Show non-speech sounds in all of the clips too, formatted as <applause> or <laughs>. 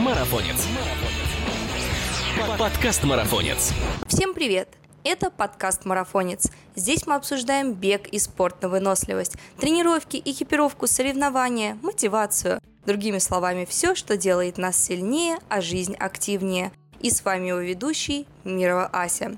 Марафонец. Подкаст Марафонец. Всем привет! Это подкаст «Марафонец». Здесь мы обсуждаем бег и спорт на выносливость, тренировки, экипировку, соревнования, мотивацию. Другими словами, все, что делает нас сильнее, а жизнь активнее. И с вами его ведущий Мирова Ася.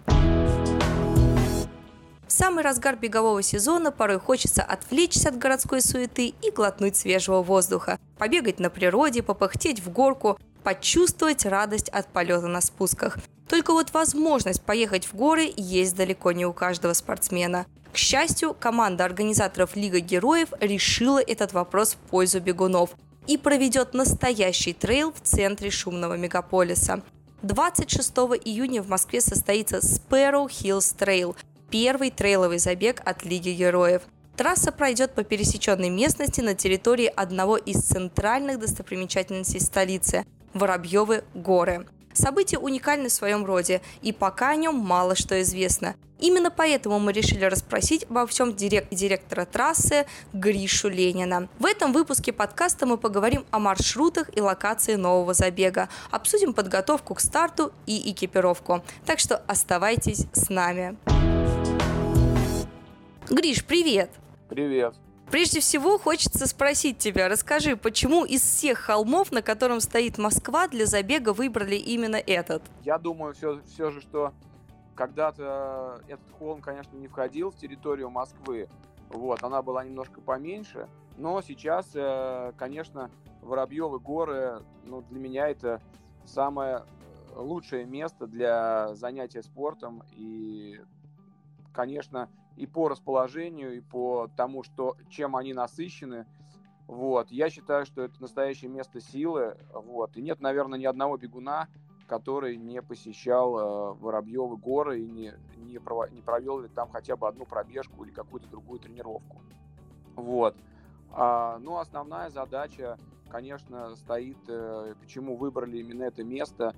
В самый разгар бегового сезона порой хочется отвлечься от городской суеты и глотнуть свежего воздуха, побегать на природе, попыхтеть в горку, почувствовать радость от полета на спусках. Только вот возможность поехать в горы есть далеко не у каждого спортсмена. К счастью, команда организаторов Лига Героев решила этот вопрос в пользу бегунов и проведет настоящий трейл в центре шумного мегаполиса. 26 июня в Москве состоится Sparrow Hills Trail – первый трейловый забег от Лиги Героев. Трасса пройдет по пересеченной местности на территории одного из центральных достопримечательностей столицы – Воробьевы горы. Событие уникально в своем роде, и пока о нем мало что известно. Именно поэтому мы решили расспросить обо всем директ директора трассы Гришу Ленина. В этом выпуске подкаста мы поговорим о маршрутах и локации нового забега, обсудим подготовку к старту и экипировку. Так что оставайтесь с нами. Гриш, привет! Привет. Прежде всего, хочется спросить тебя, расскажи, почему из всех холмов, на котором стоит Москва, для забега выбрали именно этот? Я думаю все, все же, что когда-то этот холм, конечно, не входил в территорию Москвы. Вот, она была немножко поменьше. Но сейчас, э, конечно, Воробьевы горы, ну, для меня это самое лучшее место для занятия спортом. И, конечно, и по расположению, и по тому, что, чем они насыщены. Вот. Я считаю, что это настоящее место силы. Вот. И нет, наверное, ни одного бегуна, который не посещал э, Воробьевы горы и не, не, прово- не провел ли там хотя бы одну пробежку или какую-то другую тренировку. Вот. А, ну, основная задача, конечно, стоит, э, почему выбрали именно это место,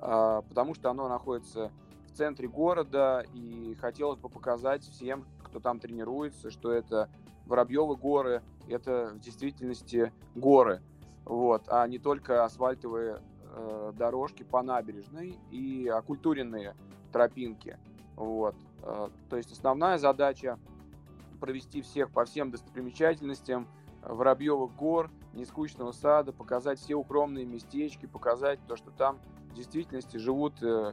э, потому что оно находится центре города, и хотелось бы показать всем, кто там тренируется, что это Воробьевы горы, это в действительности горы, вот, а не только асфальтовые э, дорожки по набережной и окультуренные тропинки, вот. Э, то есть основная задача провести всех по всем достопримечательностям Воробьевых гор, Нескучного сада, показать все укромные местечки, показать то, что там в действительности живут Э,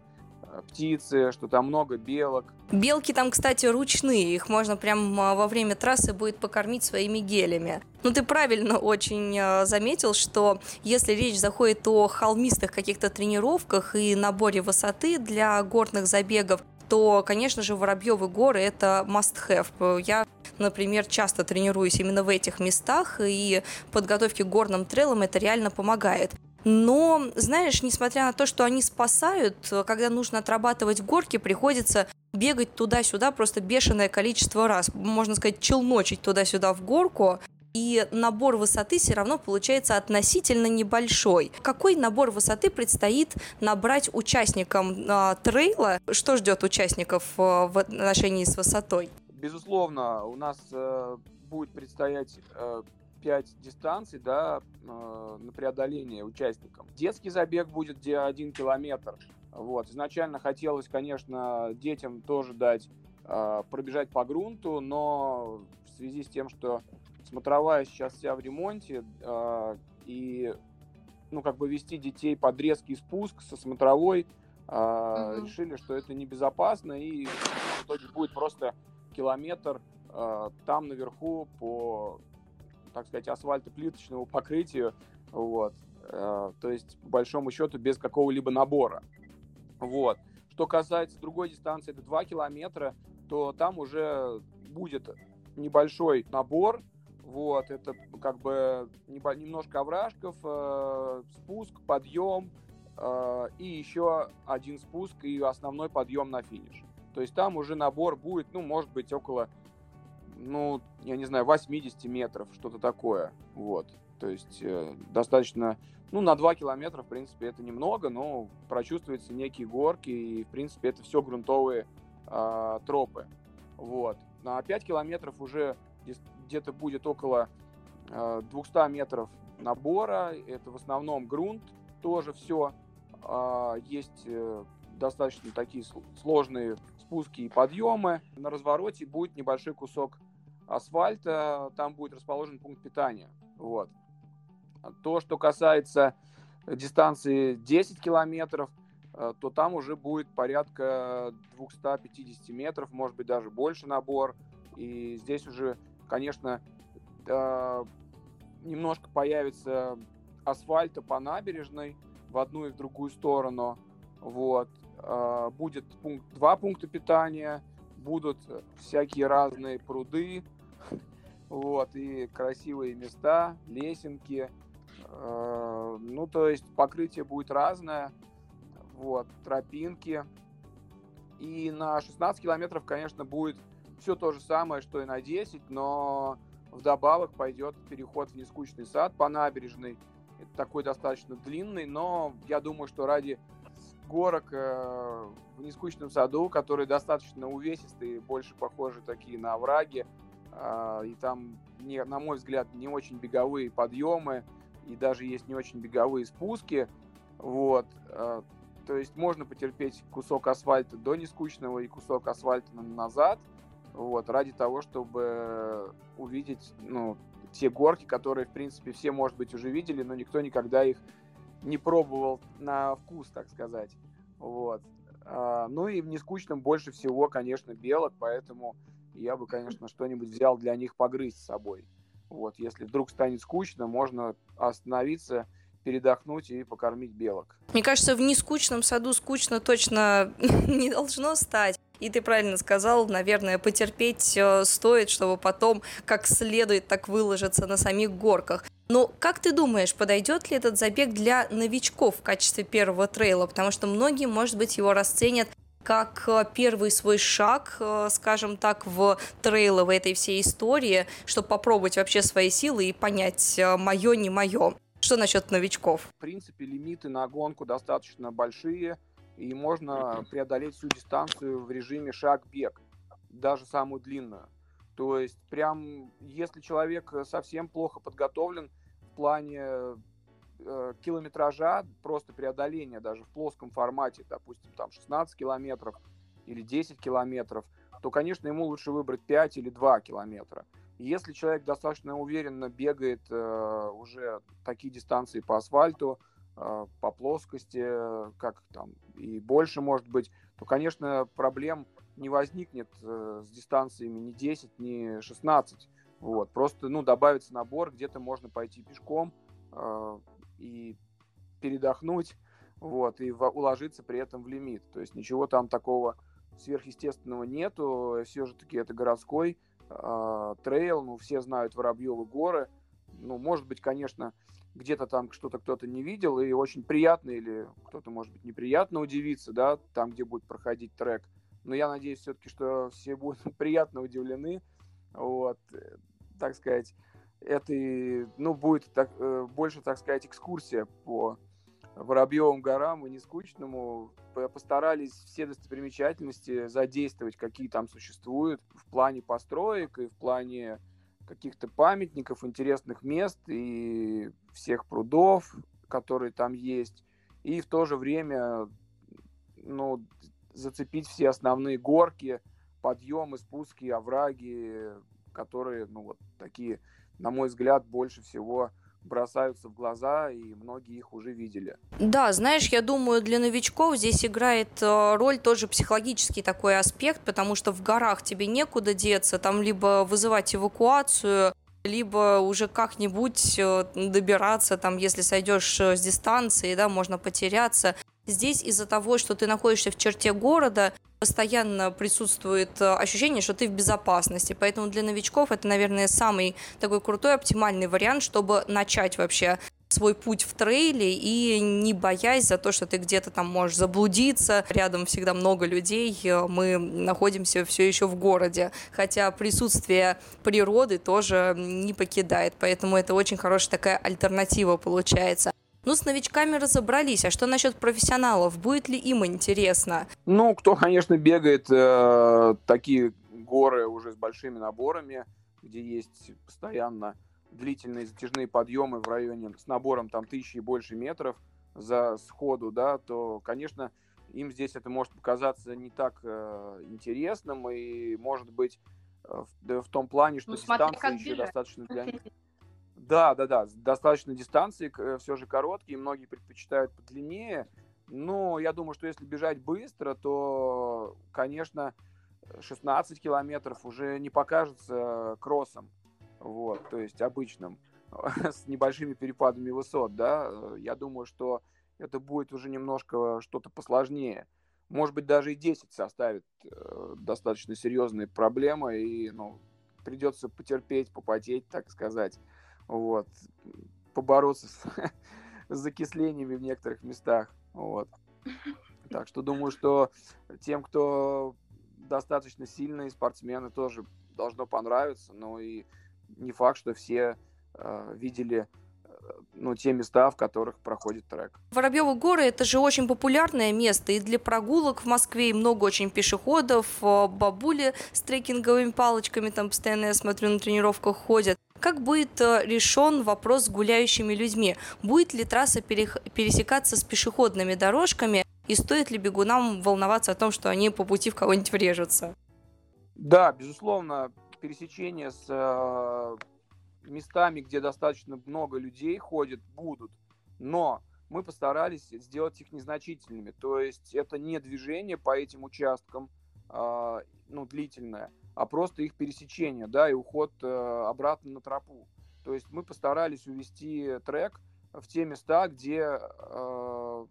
птицы, что там много белок. Белки там, кстати, ручные, их можно прям а, во время трассы будет покормить своими гелями. Ну, ты правильно очень а, заметил, что если речь заходит о холмистых каких-то тренировках и наборе высоты для горных забегов, то, конечно же, Воробьевы горы – это must-have. Я, например, часто тренируюсь именно в этих местах, и подготовке к горным трейлам это реально помогает. Но, знаешь, несмотря на то, что они спасают, когда нужно отрабатывать горки, приходится бегать туда-сюда просто бешеное количество раз. Можно сказать, челночить туда-сюда в горку. И набор высоты все равно получается относительно небольшой. Какой набор высоты предстоит набрать участникам э, трейла? Что ждет участников э, в отношении с высотой? Безусловно, у нас э, будет предстоять э, 5 дистанций да, э, на преодоление участникам. Детский забег будет где 1 километр. Вот. Изначально хотелось, конечно, детям тоже дать э, пробежать по грунту, но в связи с тем, что смотровая сейчас вся в ремонте, э, и ну, как бы вести детей под резкий спуск со смотровой, угу. решили, что это небезопасно, и в итоге будет просто километр там наверху по так сказать, асфальтоплиточному покрытию, вот, э, то есть, по большому счету, без какого-либо набора, вот. Что касается другой дистанции, это 2 километра, то там уже будет небольшой набор, вот, это как бы немножко овражков, э, спуск, подъем, э, и еще один спуск и основной подъем на финиш. То есть там уже набор будет, ну, может быть, около ну, я не знаю, 80 метров, что-то такое. Вот. То есть э, достаточно, ну, на 2 километра, в принципе, это немного, но прочувствуются некие горки, и, в принципе, это все грунтовые э, тропы. Вот. На 5 километров уже где-то будет около э, 200 метров набора. Это в основном грунт, тоже все. А, есть э, достаточно такие сложные спуски и подъемы. На развороте будет небольшой кусок асфальта, там будет расположен пункт питания. Вот. То, что касается дистанции 10 километров, э, то там уже будет порядка 250 метров, может быть даже больше набор. И здесь уже, конечно, э, немножко появится асфальта по набережной в одну и в другую сторону. Вот. Э, будет пункт, два пункта питания, будут всякие разные пруды, вот, и красивые места, лесенки. Э, ну, то есть покрытие будет разное, вот, тропинки. И на 16 километров, конечно, будет все то же самое, что и на 10, но вдобавок пойдет переход в нескучный сад по набережной. Это такой достаточно длинный, но я думаю, что ради горок э, в нескучном саду, которые достаточно увесистые, больше похожи такие на овраги, и там, не, на мой взгляд, не очень беговые подъемы, и даже есть не очень беговые спуски, вот, э, то есть можно потерпеть кусок асфальта до нескучного и кусок асфальта назад, вот, ради того, чтобы увидеть, ну, те горки, которые, в принципе, все, может быть, уже видели, но никто никогда их не пробовал на вкус, так сказать. Вот. А, ну и в нескучном больше всего, конечно, белок, поэтому я бы, конечно, что-нибудь взял для них погрызть с собой. Вот, если вдруг станет скучно, можно остановиться, передохнуть и покормить белок. Мне кажется, в нескучном саду скучно точно <laughs> не должно стать. И ты правильно сказал, наверное, потерпеть стоит, чтобы потом как следует так выложиться на самих горках. Но как ты думаешь, подойдет ли этот забег для новичков в качестве первого трейла? Потому что многие, может быть, его расценят как э, первый свой шаг, э, скажем так, в трейловой этой всей истории, чтобы попробовать вообще свои силы и понять, мое, не мое. Что насчет новичков? В принципе, лимиты на гонку достаточно большие и можно преодолеть всю дистанцию в режиме шаг-бег, даже самую длинную. То есть прям, если человек совсем плохо подготовлен в плане э, километража, просто преодоления даже в плоском формате, допустим, там 16 километров или 10 километров, то, конечно, ему лучше выбрать 5 или 2 километра. Если человек достаточно уверенно бегает э, уже такие дистанции по асфальту, э, по плоскости, как там и больше может быть, то, конечно, проблем не возникнет э, с дистанциями ни 10, ни 16. Вот. Просто ну, добавится набор, где-то можно пойти пешком э, и передохнуть, вот, и уложиться при этом в лимит. То есть ничего там такого сверхъестественного нету. Все же таки это городской э, трейл, ну, все знают Воробьевы горы. Ну, может быть, конечно, где-то там что-то кто-то не видел, и очень приятно, или кто-то, может быть, неприятно удивиться, да, там, где будет проходить трек. Но я надеюсь все-таки, что все будут <laughs> приятно удивлены. Вот, э, так сказать, это, ну, будет так, э, больше, так сказать, экскурсия по Воробьевым горам и Нескучному. Постарались все достопримечательности задействовать, какие там существуют в плане построек и в плане каких-то памятников, интересных мест и всех прудов, которые там есть, и в то же время ну, зацепить все основные горки, подъемы, спуски, овраги, которые, ну, вот такие, на мой взгляд, больше всего бросаются в глаза, и многие их уже видели. Да, знаешь, я думаю, для новичков здесь играет э, роль тоже психологический такой аспект, потому что в горах тебе некуда деться, там либо вызывать эвакуацию, либо уже как-нибудь э, добираться, там, если сойдешь э, с дистанции, да, можно потеряться. Здесь из-за того, что ты находишься в черте города, постоянно присутствует э, ощущение, что ты в безопасности. Поэтому для новичков это, наверное, самый такой крутой, оптимальный вариант, чтобы начать вообще свой путь в трейле и не боясь за то, что ты где-то там можешь заблудиться. Рядом всегда много людей, э, мы находимся все еще в городе, хотя присутствие природы тоже не покидает, поэтому это очень хорошая такая альтернатива получается. Ну, с новичками разобрались. А что насчет профессионалов? Будет ли им интересно? Ну, кто, конечно, бегает э, такие горы уже с большими наборами, где есть постоянно длительные затяжные подъемы в районе с набором там тысячи и больше метров, за сходу, да, то, конечно, им здесь это может показаться не так э, интересным и, может быть, э, в, в том плане, что ну, дистанция еще бежать. достаточно для них. Да, да, да, достаточно дистанции, э, все же короткие, многие предпочитают подлиннее. Но я думаю, что если бежать быстро, то, конечно, 16 километров уже не покажется кроссом, вот, то есть обычным, <laughs> с небольшими перепадами высот, да. Я думаю, что это будет уже немножко что-то посложнее. Может быть, даже и 10 составит э, достаточно серьезные проблемы, и ну, придется потерпеть, попотеть, так сказать вот, побороться с, <laughs> с закислениями в некоторых местах, вот. Так что думаю, что тем, кто достаточно сильные спортсмены, тоже должно понравиться, но и не факт, что все э, видели ну, те места, в которых проходит трек. Воробьевы горы – это же очень популярное место и для прогулок в Москве, и много очень пешеходов, бабули с трекинговыми палочками там постоянно, я смотрю, на тренировках ходят. Как будет э, решен вопрос с гуляющими людьми? Будет ли трасса пересекаться с пешеходными дорожками? И стоит ли бегунам волноваться о том, что они по пути в кого-нибудь врежутся? Да, безусловно, пересечение с э, местами, где достаточно много людей ходит, будут. Но мы постарались сделать их незначительными. То есть это не движение по этим участкам, э, ну, длительное, а просто их пересечение, да, и уход э, обратно на тропу. То есть мы постарались увести трек в те места, где э,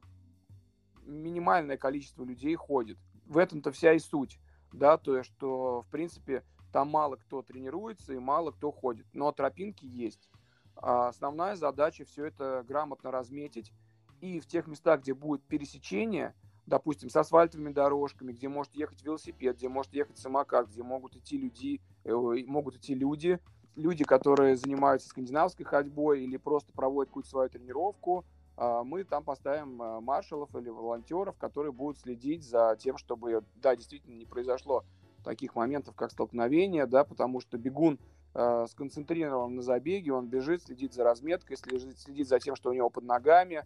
минимальное количество людей ходит. В этом-то вся и суть, да, то есть что, в принципе, там мало кто тренируется и мало кто ходит, но тропинки есть. А основная задача все это грамотно разметить и в тех местах, где будет пересечение, допустим, с асфальтовыми дорожками, где может ехать велосипед, где может ехать самокат, где могут идти люди, э, могут идти люди, люди, которые занимаются скандинавской ходьбой или просто проводят какую-то свою тренировку, а мы там поставим э, маршалов или волонтеров, которые будут следить за тем, чтобы, да, действительно не произошло таких моментов, как столкновение, да, потому что бегун э, сконцентрирован на забеге, он бежит, следит за разметкой, следит, за тем, что у него под ногами,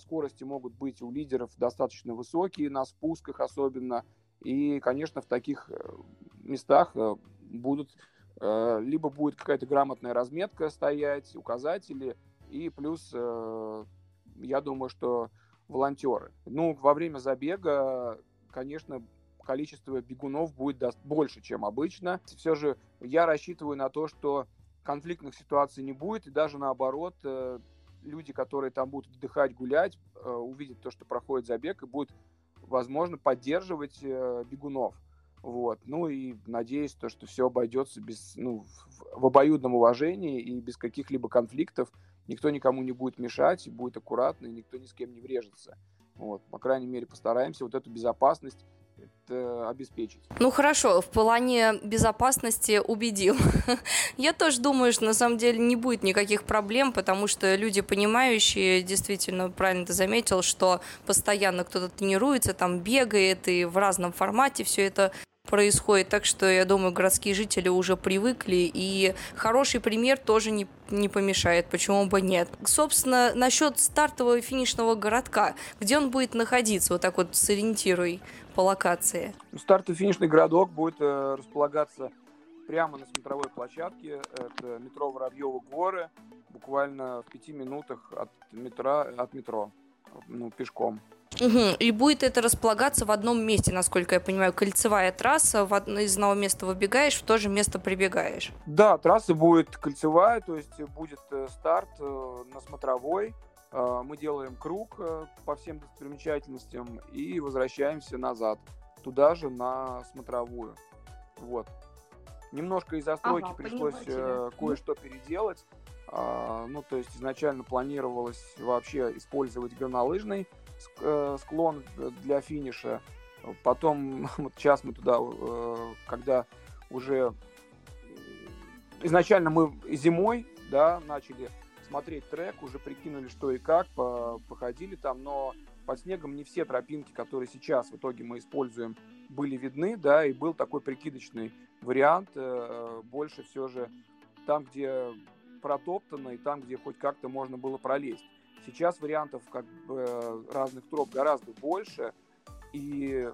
скорости могут быть у лидеров достаточно высокие, на спусках особенно, и, конечно, в таких э, местах э, будут э, либо будет какая-то грамотная разметка стоять, указатели, и плюс, я думаю, что волонтеры. Ну, во время забега, конечно, количество бегунов будет больше, чем обычно. Все же я рассчитываю на то, что конфликтных ситуаций не будет, и даже наоборот, люди, которые там будут отдыхать, гулять, э, увидят то, что проходит забег, и будут, возможно, поддерживать э, бегунов. Вот. Ну и надеюсь, то, что все обойдется без, ну, в обоюдном уважении и без каких-либо конфликтов. Никто никому не будет мешать, и будет аккуратно, и никто ни с кем не врежется. Вот. По крайней мере, постараемся вот эту безопасность это обеспечить. Ну хорошо, в плане безопасности убедил. <laughs> Я тоже думаю, что на самом деле не будет никаких проблем, потому что люди понимающие, действительно, правильно ты заметил, что постоянно кто-то тренируется, там бегает, и в разном формате все это происходит. Так что, я думаю, городские жители уже привыкли, и хороший пример тоже не, не помешает, почему бы нет. Собственно, насчет стартового и финишного городка, где он будет находиться, вот так вот сориентируй по локации. Стартовый финишный городок будет э, располагаться прямо на смотровой площадке. Это метро Воробьевы горы, буквально в пяти минутах от метро, от метро ну, пешком. Угу. И будет это располагаться в одном месте, насколько я понимаю, кольцевая трасса, в одно, из одного места выбегаешь, в то же место прибегаешь. Да, трасса будет кольцевая, то есть будет э, старт э, на смотровой, э, мы делаем круг по всем достопримечательностям и возвращаемся назад, туда же на смотровую. Вот. Немножко из застройки ага, пришлось кое-что переделать. А, ну, то есть изначально планировалось вообще использовать горнолыжный э, склон для финиша. Потом, <laughs> вот сейчас мы туда, э, когда уже изначально мы зимой, да, начали смотреть трек, уже прикинули, что и как, походили там, но под снегом не все тропинки, которые сейчас в итоге мы используем, были видны, да, и был такой прикидочный вариант, э, больше все же там, где протоптано и там, где хоть как-то можно было пролезть. Сейчас вариантов как бы разных троп гораздо больше, и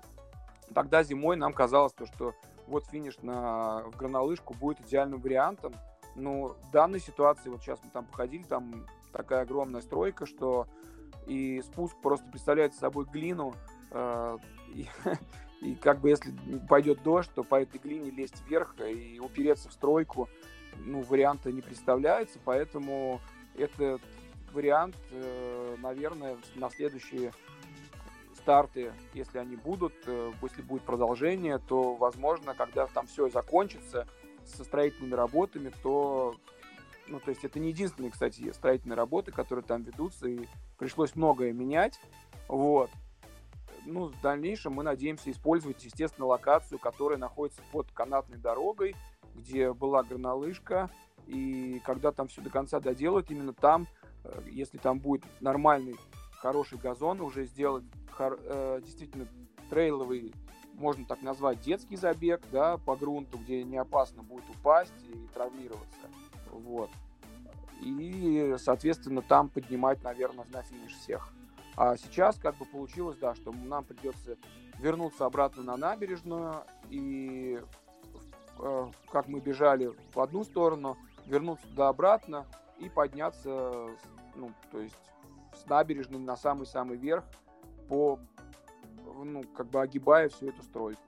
тогда зимой нам казалось, то, что вот финиш на, в горнолыжку будет идеальным вариантом, но в данной ситуации, вот сейчас мы там походили, там такая огромная стройка, что и спуск просто представляет собой глину, э, и, <laughs> и как бы если пойдет дождь, то по этой глине лезть вверх и упереться в стройку, ну, варианта не представляется, поэтому этот вариант, э, наверное, на следующие старты, если они будут, э, если будет продолжение, то, возможно, когда там все закончится со строительными работами, то, ну, то есть это не единственные, кстати, строительные работы, которые там ведутся, и пришлось многое менять, вот. Ну, в дальнейшем мы надеемся использовать, естественно, локацию, которая находится под канатной дорогой, где была горнолыжка, и когда там все до конца доделают, именно там, если там будет нормальный, хороший газон, уже сделать э, действительно трейловый, можно так назвать, детский забег, да, по грунту, где не опасно будет упасть и травмироваться, вот. И, соответственно, там поднимать, наверное, на финиш всех. А сейчас как бы получилось, да, что нам придется вернуться обратно на набережную и э, как мы бежали в одну сторону, вернуться туда обратно и подняться, ну, то есть с набережной на самый-самый верх по, ну, как бы огибая всю эту стройку.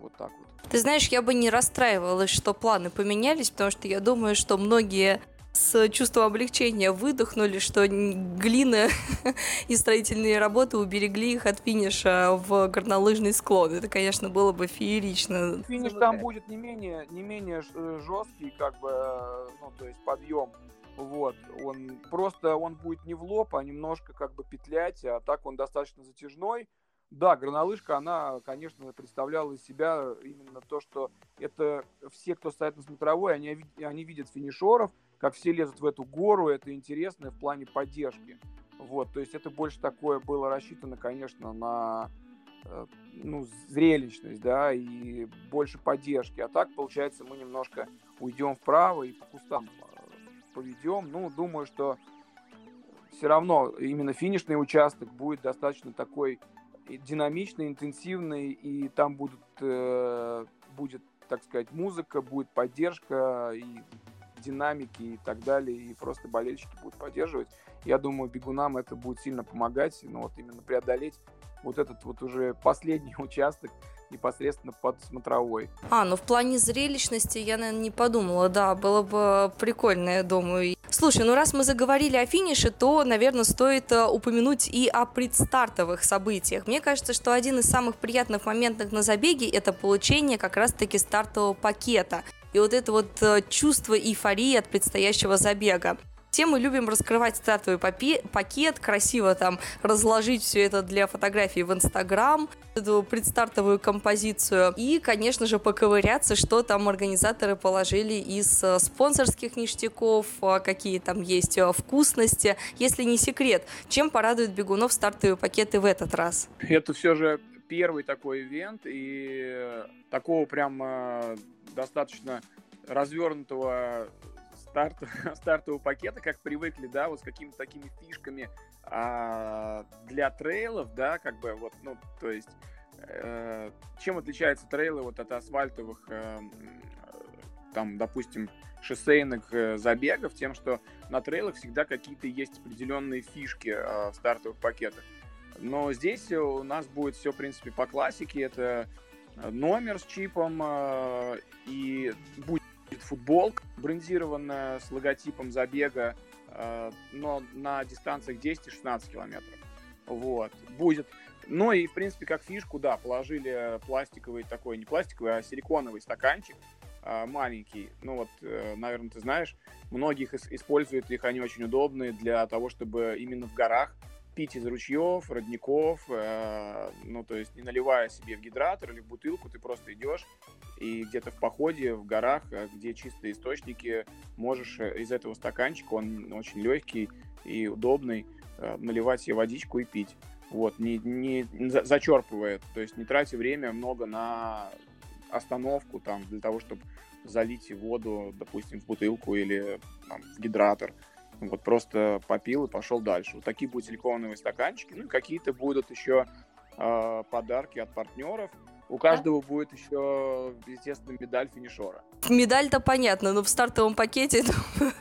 Вот так вот. Ты знаешь, я бы не расстраивалась, что планы поменялись, потому что я думаю, что многие с чувством облегчения выдохнули, что глина <laughs> и строительные работы уберегли их от финиша в горнолыжный склон. Это, конечно, было бы феерично. Финиш там будет не менее, не менее э, жесткий, как бы, э, ну, то есть подъем. Вот, он просто, он будет не в лоб, а немножко как бы петлять, а так он достаточно затяжной. Да, горнолыжка, она, конечно, представляла из себя именно то, что это все, кто стоит на смотровой, они, они видят финишеров, как все лезут в эту гору, это интересно в плане поддержки. Вот, то есть это больше такое было рассчитано, конечно, на э, ну, зрелищность, да, и больше поддержки. А так, получается, мы немножко уйдем вправо и по кустам поведем. Ну, думаю, что все равно именно финишный участок будет достаточно такой динамичный, интенсивный, и там будут, э, будет, так сказать, музыка, будет поддержка и динамики и так далее, и просто болельщики будут поддерживать. Я думаю, бегунам это будет сильно помогать, ну вот именно преодолеть вот этот вот уже <laughs> последний участок непосредственно под смотровой. А, ну в плане зрелищности я, наверное, не подумала, да, было бы прикольно, я думаю. Слушай, ну раз мы заговорили о финише, то, наверное, стоит э, упомянуть и о предстартовых событиях. Мне кажется, что один из самых приятных моментов на забеге – это получение как раз-таки стартового пакета. И вот это вот э, чувство эйфории от предстоящего забега. Все мы любим раскрывать стартовый пакет, красиво там разложить все это для фотографий в Инстаграм, эту предстартовую композицию. И, конечно же, поковыряться, что там организаторы положили из э, спонсорских ништяков, э, какие там есть э, вкусности. Если не секрет, чем порадует бегунов стартовые пакеты в этот раз? Это все же первый такой ивент, и такого прям достаточно развернутого старт, <laughs> стартового пакета, как привыкли, да, вот с какими-то такими фишками а, для трейлов, да, как бы вот, ну, то есть, э, чем отличаются трейлы вот от асфальтовых, э, там, допустим, шоссейных э, забегов, тем, что на трейлах всегда какие-то есть определенные фишки э, в стартовых пакетах. Но здесь у нас будет все, в принципе, по классике. Это номер с чипом э, и будет футболка брендированная с логотипом забега, э, но на дистанциях 10-16 километров. Вот. Будет. Ну и, в принципе, как фишку, да, положили пластиковый такой, не пластиковый, а силиконовый стаканчик, э, маленький. Ну вот, э, наверное, ты знаешь, многих используют их, они очень удобные для того, чтобы именно в горах пить из ручьев, родников, э, ну, то есть не наливая себе в гидратор или в бутылку, ты просто идешь и где-то в походе, в горах, э, где чистые источники, можешь э, из этого стаканчика, он очень легкий и удобный, э, наливать себе водичку и пить. Вот, не, не зачерпывая, то есть не тратя время много на остановку там для того, чтобы залить воду, допустим, в бутылку или там, в гидратор. Вот просто попил и пошел дальше. Вот такие будут силиконовые стаканчики. Ну, какие-то будут еще э, подарки от партнеров. У каждого да? будет еще, естественно, медаль финишера. Медаль-то понятно, но в стартовом пакете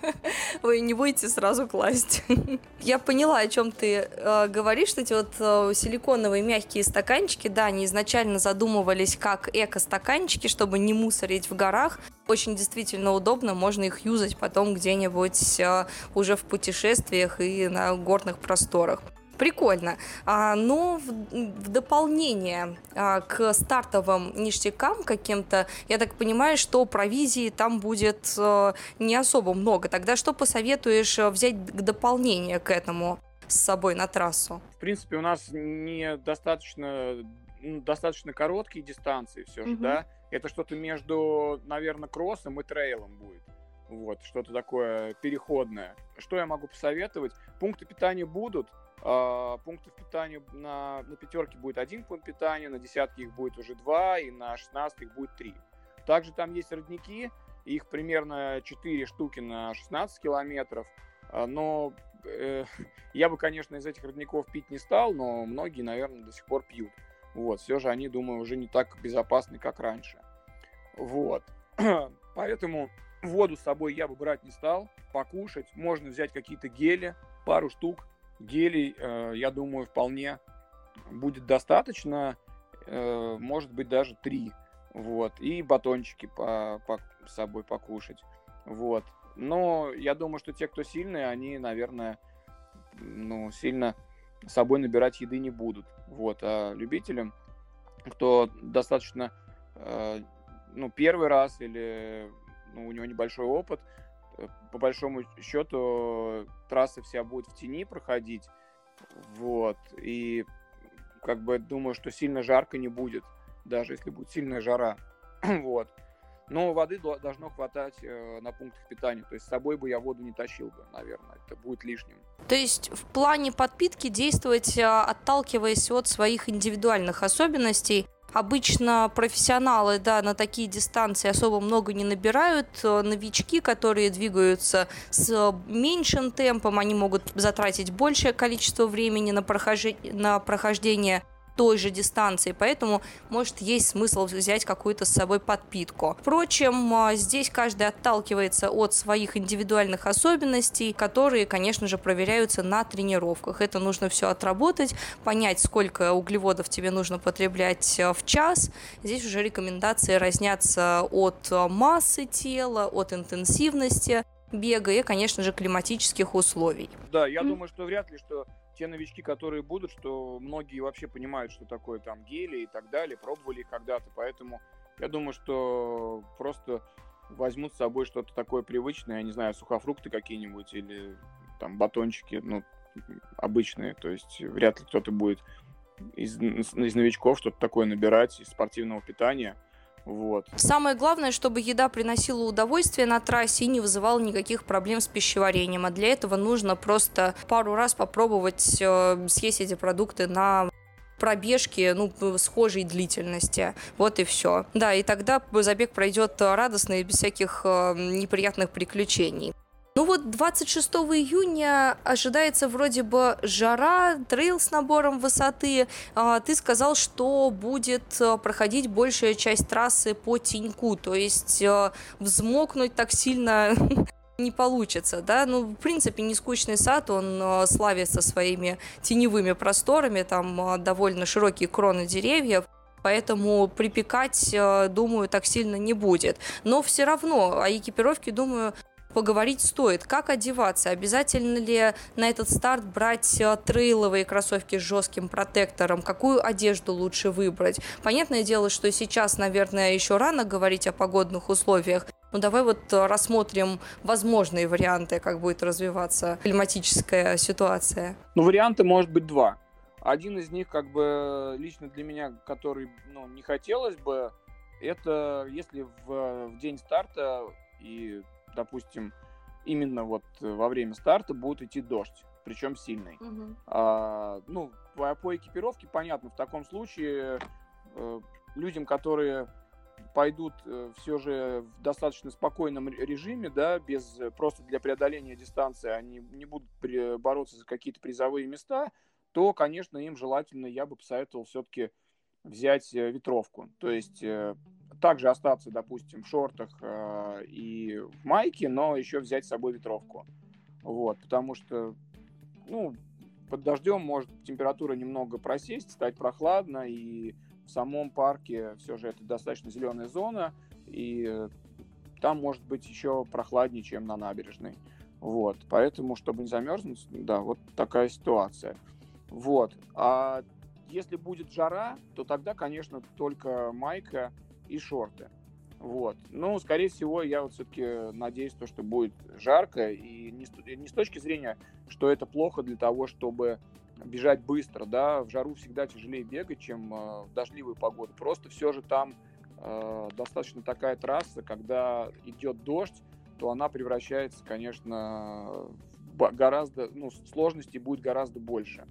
<laughs> вы не будете сразу класть. <laughs> Я поняла, о чем ты э, говоришь. Эти вот э, силиконовые мягкие стаканчики, да, они изначально задумывались как эко-стаканчики, чтобы не мусорить в горах. Очень действительно удобно, можно их юзать потом где-нибудь э, уже в путешествиях и на горных просторах прикольно. А, но в, дополнение а, к стартовым ништякам каким-то, я так понимаю, что провизии там будет а, не особо много. Тогда что посоветуешь э, взять к дополнение к этому с собой на трассу? В принципе, у нас не достаточно достаточно короткие дистанции все же, угу. да. Это что-то между, наверное, кроссом и трейлом будет. Вот, что-то такое переходное. Что я могу посоветовать? Пункты питания будут, пунктов питания на, на пятерке будет один пункт питания, на десятке их будет уже два, и на шестнадцатке их будет три. Также там есть родники, их примерно 4 штуки на 16 километров, uh, но э, <laughs> я бы, конечно, из этих родников пить не стал, но многие, наверное, до сих пор пьют. Вот, все же они, думаю, уже не так безопасны, как раньше. Вот, <clears throat> поэтому воду с собой я бы брать не стал, покушать, можно взять какие-то гели, пару штук, гелей, э, я думаю, вполне будет достаточно, э, может быть, даже три. Вот, и батончики по, по, с собой покушать. Вот. Но я думаю, что те, кто сильные, они, наверное, ну, сильно с собой набирать еды не будут. Вот. А любителям, кто достаточно, э, ну, первый раз или ну, у него небольшой опыт, по большому счету трасса вся будет в тени проходить, вот, и как бы думаю, что сильно жарко не будет, даже если будет сильная жара, <clears throat> вот. Но воды должно хватать э, на пунктах питания. То есть с собой бы я воду не тащил бы, наверное. Это будет лишним. То есть в плане подпитки действовать, э, отталкиваясь от своих индивидуальных особенностей, Обычно профессионалы да, на такие дистанции особо много не набирают. Новички, которые двигаются с меньшим темпом, они могут затратить большее количество времени на, прохождение, на прохождение той же дистанции, поэтому, может, есть смысл взять какую-то с собой подпитку. Впрочем, а, здесь каждый отталкивается от своих индивидуальных особенностей, которые, конечно же, проверяются на тренировках. Это нужно все отработать, понять, сколько углеводов тебе нужно потреблять а, в час. Здесь уже рекомендации разнятся от а, массы тела, от интенсивности бега и, конечно же, климатических условий. Да, я mm. думаю, что вряд ли, что те новички, которые будут, что многие вообще понимают, что такое там гели и так далее, пробовали их когда-то, поэтому я думаю, что просто возьмут с собой что-то такое привычное, я не знаю, сухофрукты какие-нибудь или там батончики, ну, обычные, то есть вряд ли кто-то будет из, из новичков что-то такое набирать из спортивного питания – вот. Самое главное, чтобы еда приносила удовольствие на трассе и не вызывала никаких проблем с пищеварением. А для этого нужно просто пару раз попробовать э, съесть эти продукты на пробежки, ну, схожей длительности. Вот и все. Да, и тогда забег пройдет радостно и без всяких э, неприятных приключений. Ну вот 26 июня ожидается вроде бы жара, трейл с набором высоты. А, ты сказал, что будет а, проходить большая часть трассы по теньку, то есть а, взмокнуть так сильно <laughs> не получится, да, ну, в принципе, не скучный сад, он славится своими теневыми просторами, там довольно широкие кроны деревьев, поэтому припекать, думаю, так сильно не будет. Но все равно о экипировке, думаю, поговорить стоит. Как одеваться? Обязательно ли на этот старт брать э, трейловые кроссовки с жестким протектором? Какую одежду лучше выбрать? Понятное дело, что сейчас, наверное, еще рано говорить о погодных условиях, ну, давай вот э, рассмотрим возможные варианты, как будет развиваться климатическая ситуация. Ну, варианты может быть два. Один из них, как бы, лично для меня, который, ну, не хотелось бы, это если в, в день старта и допустим, именно вот э, во время старта будет идти дождь, причем сильный. Угу. А, ну, по, по экипировке понятно, в таком случае э, людям, которые пойдут э, все же в достаточно спокойном режиме, да, без просто для преодоления дистанции, они не будут при, бороться за какие-то призовые места, то, конечно, им желательно, я бы посоветовал все-таки взять э, ветровку. То есть э, также остаться, допустим, в шортах э, и в майке, но еще взять с собой ветровку. Вот, потому что, ну, под дождем может температура немного просесть, стать прохладно, и в самом парке все же это достаточно зеленая зона, и там может быть еще прохладнее, чем на набережной. Вот, поэтому, чтобы не замерзнуть, да, вот такая ситуация. Вот, а если будет жара, то тогда, конечно, только майка и шорты. Вот. Но, скорее всего, я вот все-таки надеюсь, то, что будет жарко. И не с, не с точки зрения, что это плохо для того, чтобы бежать быстро, да, в жару всегда тяжелее бегать, чем э, в дождливую погоду. Просто все же там э, достаточно такая трасса, когда идет дождь, то она превращается, конечно, в гораздо, ну, сложностей будет гораздо больше.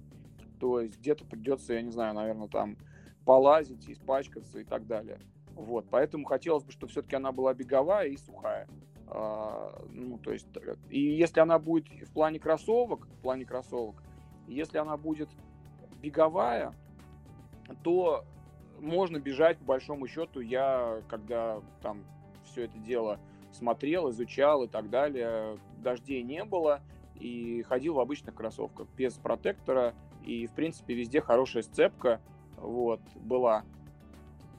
То есть где-то придется, я не знаю, наверное, там полазить, испачкаться и так далее. Вот, поэтому хотелось бы, чтобы все-таки она была беговая и сухая. А, ну, то есть, и если она будет в плане кроссовок, в плане кроссовок, если она будет беговая, то можно бежать, по большому счету, я, когда там все это дело смотрел, изучал и так далее, дождей не было, и ходил в обычных кроссовках, без протектора, и, в принципе, везде хорошая сцепка вот, была.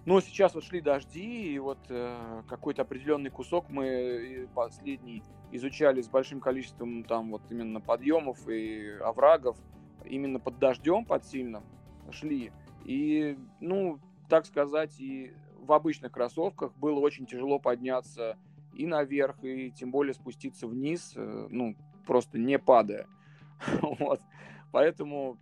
Но сейчас вот шли дожди, и вот э, какой-то определенный кусок мы э, последний изучали с большим количеством там вот именно подъемов и оврагов, именно под дождем, под сильным шли. И, ну, так сказать, и в обычных кроссовках было очень тяжело подняться и наверх, и тем более спуститься вниз, э, ну, просто не падая. <laughs> Вот. Поэтому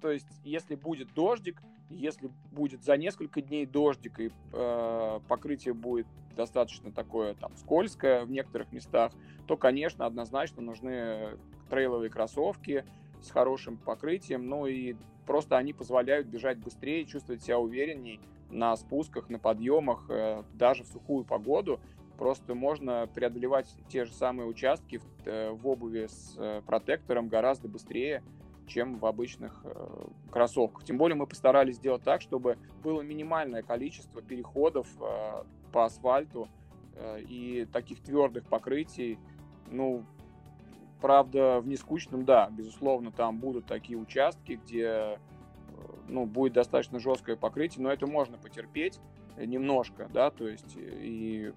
то есть, если будет дождик, если будет за несколько дней дождик и э, покрытие будет достаточно такое там скользкое в некоторых местах, то, конечно, однозначно нужны трейловые кроссовки с хорошим покрытием, ну и просто они позволяют бежать быстрее, чувствовать себя уверенней на спусках, на подъемах, э, даже в сухую погоду. Просто можно преодолевать те же самые участки в, э, в обуви с э, протектором гораздо быстрее, чем в обычных э, кроссовках. Тем более мы постарались сделать так, чтобы было минимальное количество переходов э, по асфальту э, и таких твердых покрытий. Ну, правда, в нескучном, да, безусловно, там будут такие участки, где э, ну, будет достаточно жесткое покрытие, но это можно потерпеть немножко, да, то есть и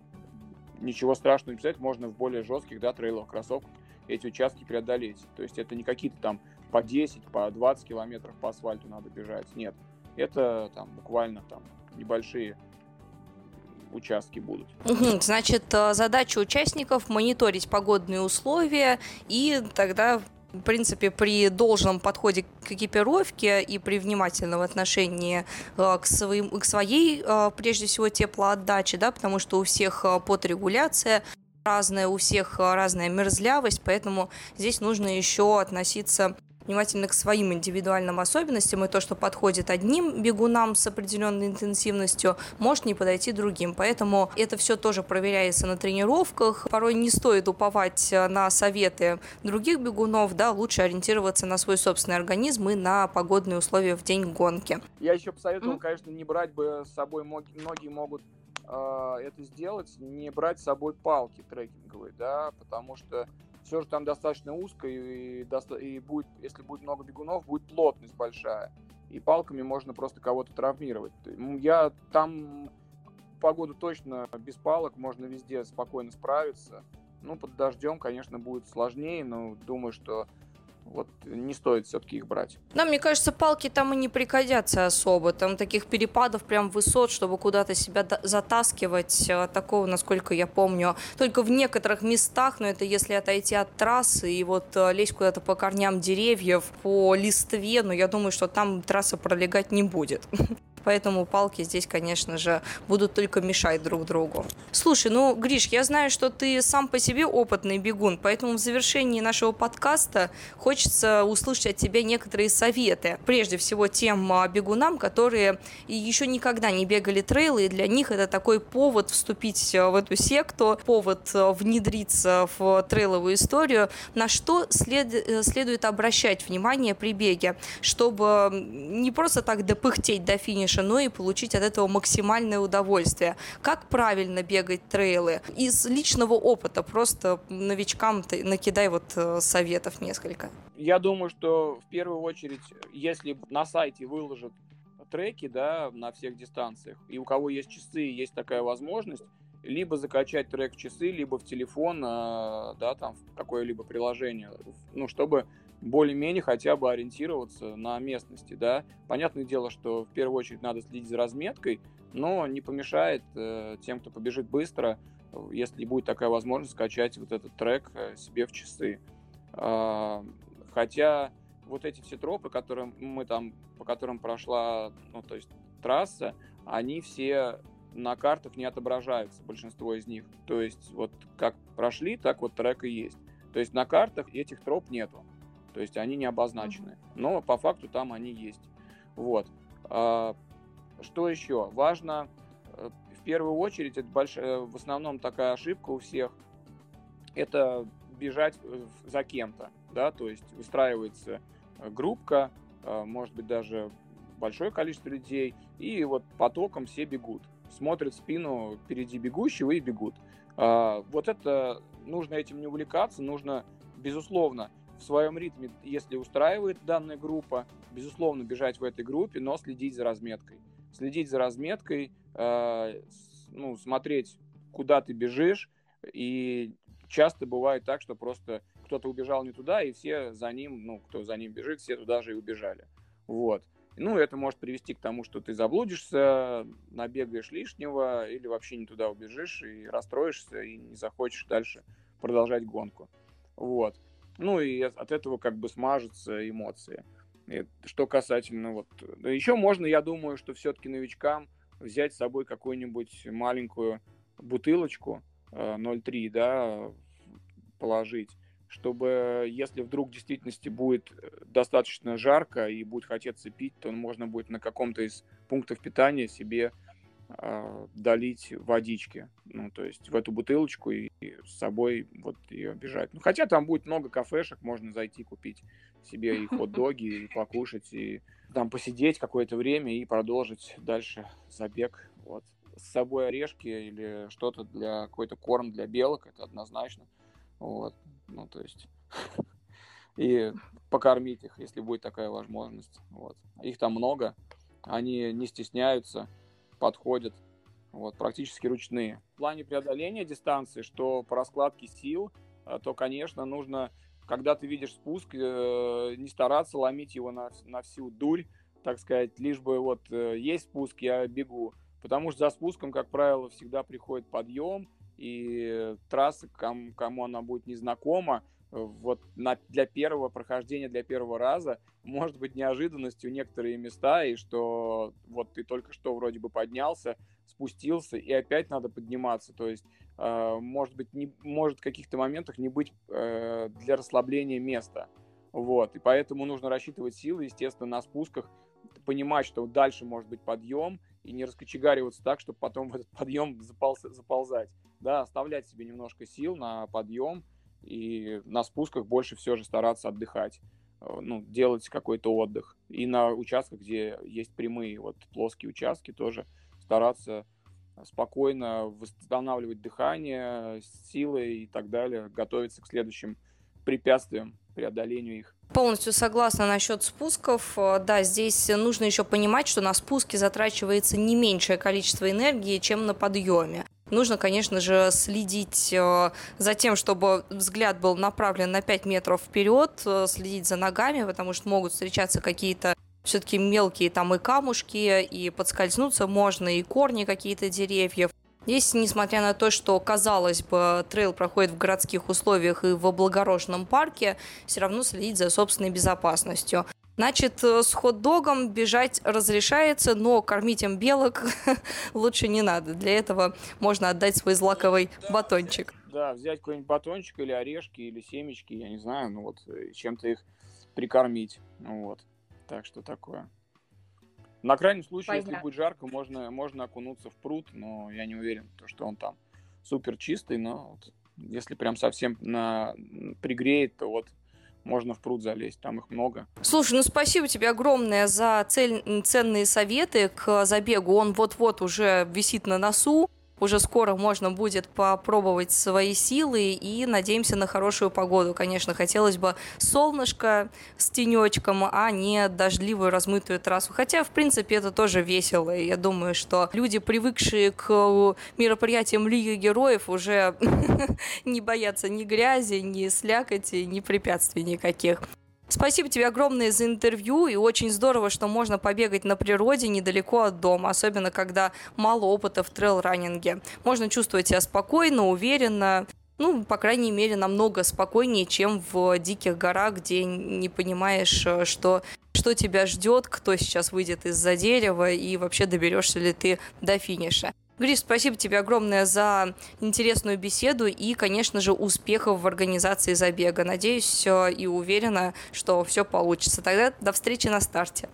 ничего страшного не писать, можно в более жестких, да, трейловых кроссовках эти участки преодолеть. То есть это не какие-то там по 10, по 20 километров по асфальту надо бежать. Нет, это там буквально там небольшие участки будут. Значит, э, задача участников мониторить погодные условия и тогда в принципе, при должном подходе к экипировке и при внимательном отношении э, к, своим, к своей, э, прежде всего, теплоотдаче, да, потому что у всех подрегуляция, разная, у всех разная мерзлявость, поэтому здесь нужно еще относиться внимательны к своим индивидуальным особенностям, и то, что подходит одним бегунам с определенной интенсивностью, может не подойти другим. Поэтому это все тоже проверяется на тренировках. Порой не стоит уповать на советы других бегунов, да, лучше ориентироваться на свой собственный организм и на погодные условия в день гонки. Я еще посоветовал, mm-hmm. конечно, не брать бы с собой, многие могут э, это сделать, не брать с собой палки трекинговые, да, потому что все же там достаточно узко, и, и, и будет, если будет много бегунов, будет плотность большая. И палками можно просто кого-то травмировать. Я там погоду точно без палок можно везде спокойно справиться. Ну, под дождем, конечно, будет сложнее, но думаю, что вот не стоит все-таки их брать. Да, мне кажется, палки там и не пригодятся особо. Там таких перепадов прям высот, чтобы куда-то себя затаскивать, э, такого, насколько я помню, только в некоторых местах, но это если отойти от трассы и вот э, лезть куда-то по корням деревьев, по листве, но я думаю, что там трасса пролегать не будет. <laughs> поэтому палки здесь, конечно же, будут только мешать друг другу. Слушай, ну, Гриш, я знаю, что ты сам по себе опытный бегун, поэтому в завершении нашего подкаста хочется услышать от тебя некоторые советы. Прежде всего тем а, бегунам, которые еще никогда не бегали трейлы, и для них это такой повод вступить а, в эту секту, повод а, внедриться в трейловую историю. На что след... Э, следует обращать внимание при беге, чтобы не просто так допыхтеть до финиша, но и получить от этого максимальное удовольствие. Как правильно бегать трейлы? Из личного опыта просто новичкам накидай вот э, советов несколько. Я думаю, что в первую очередь, если на сайте выложат треки, да, на всех дистанциях, и у кого есть часы, есть такая возможность, либо закачать трек в часы, либо в телефон, э, да, там в какое-либо приложение, ну, чтобы более-менее хотя бы ориентироваться на местности, да. Понятное дело, что в первую очередь надо следить за разметкой, но не помешает э, тем, кто побежит быстро, если будет такая возможность, скачать вот этот трек э, себе в часы. Э, хотя вот эти все тропы, которые мы там, по которым прошла, ну, то есть трасса, они все на картах не отображаются, большинство из них. То есть вот как прошли, так вот трек и есть. То есть на картах этих троп нету. То есть они не обозначены. Но по факту там они есть. Вот. А, что еще? Важно, э, в первую очередь, это большая, э, в основном такая ошибка у всех, это бежать э, за кем-то, да, то есть выстраивается группка, может быть даже большое количество людей, и вот потоком все бегут смотрят в спину впереди бегущего и бегут. А, вот это нужно этим не увлекаться, нужно, безусловно, своем ритме, если устраивает данная группа, безусловно, бежать в этой группе, но следить за разметкой. Следить за разметкой, э, ну, смотреть, куда ты бежишь, и часто бывает так, что просто кто-то убежал не туда, и все за ним, ну, кто за ним бежит, все туда же и убежали. Вот. Ну, это может привести к тому, что ты заблудишься, набегаешь лишнего или вообще не туда убежишь и расстроишься и не захочешь дальше продолжать гонку. Вот. Ну и от этого как бы смажутся эмоции. И что касательно вот... Еще можно, я думаю, что все-таки новичкам взять с собой какую-нибудь маленькую бутылочку 0,3, э, да, положить чтобы если вдруг в действительности будет э, достаточно жарко и будет хотеться пить, то можно будет на каком-то из пунктов питания себе э, долить водички, ну, то есть в эту бутылочку и, и с собой вот ее бежать. Ну, хотя там будет много кафешек, можно зайти купить себе и хот-доги, и покушать, и там посидеть какое-то время и продолжить дальше забег, вот. С собой орешки или что-то для какой-то корм для белок, это однозначно. Вот. Ну, то есть... <laughs> И покормить их, если будет такая возможность. Вот. Их там много. Они не стесняются, подходят. Вот, практически ручные. В плане преодоления дистанции, что по раскладке сил, э, то, конечно, нужно, когда ты видишь спуск, э, не стараться ломить его на, на всю дурь, так сказать, лишь бы вот э, есть спуск, я бегу. Потому что за спуском, как правило, всегда приходит подъем, и трасса, кому, кому она будет незнакома, вот на, для первого прохождения, для первого раза, может быть неожиданностью некоторые места, и что вот ты только что вроде бы поднялся, спустился, и опять надо подниматься. То есть, э, может быть, не, может в каких-то моментах не быть э, для расслабления места. Вот, и поэтому нужно рассчитывать силы, естественно, на спусках, понимать, что дальше может быть подъем, и не раскочегариваться так, чтобы потом в этот подъем запол заползать да, оставлять себе немножко сил на подъем и на спусках больше все же стараться отдыхать, э, ну, делать какой-то отдых. И на участках, где есть прямые вот плоские участки, тоже стараться спокойно восстанавливать дыхание, силы и так далее, готовиться к следующим препятствиям, преодолению их. Полностью согласна насчет спусков. Э, да, здесь нужно еще понимать, что на спуске затрачивается не меньшее количество энергии, чем на подъеме. Нужно, конечно же, следить э, за тем, чтобы взгляд был направлен на 5 метров вперед, э, следить за ногами, потому что могут встречаться какие-то все-таки мелкие там и камушки, и подскользнуться можно, и корни какие-то деревьев. Здесь, несмотря на то, что, казалось бы, трейл проходит в городских условиях и в облагороженном парке, все равно следить за собственной безопасностью. Значит, э, с хот-догом бежать разрешается, но кормить им белок <laughs> лучше не надо. Для этого можно отдать свой злаковый батончик. Да, взять какой-нибудь батончик или орешки, или семечки, я не знаю, ну вот, э, чем-то их прикормить. Ну вот, так что такое. На крайний случай, Понятно. если будет жарко, можно, можно окунуться в пруд, но я не уверен, то, что он там супер чистый, но вот, если прям совсем на, пригреет, то вот можно в пруд залезть, там их много. Слушай, ну спасибо тебе огромное за цель, ценные советы к забегу. Он вот-вот уже висит на носу уже скоро можно будет попробовать свои силы и надеемся на хорошую погоду. Конечно, хотелось бы солнышко с тенечком, а не дождливую размытую трассу. Хотя, в принципе, это тоже весело. Я думаю, что люди, привыкшие к мероприятиям Лиги Героев, уже <laughs> не боятся ни грязи, ни слякоти, ни препятствий никаких. Спасибо тебе огромное за интервью, и очень здорово, что можно побегать на природе недалеко от дома, особенно когда мало опыта в трейл-раннинге. Можно чувствовать себя спокойно, уверенно, ну, по крайней мере, намного спокойнее, чем в диких горах, где не понимаешь, э, что, что тебя ждет, кто сейчас выйдет из-за дерева и вообще доберешься ли ты до финиша. Гриш, спасибо тебе огромное за интересную беседу и, конечно же, успехов в организации забега. Надеюсь и уверена, что все получится. Тогда до встречи на старте.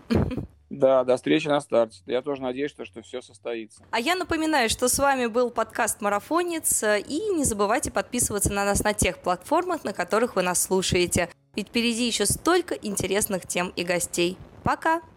Да, до встречи на старте. Я тоже надеюсь, что, что все состоится. А я напоминаю, что с вами был подкаст «Марафонец», и не забывайте подписываться на нас на тех платформах, на которых вы нас слушаете. Ведь впереди еще столько интересных тем и гостей. Пока!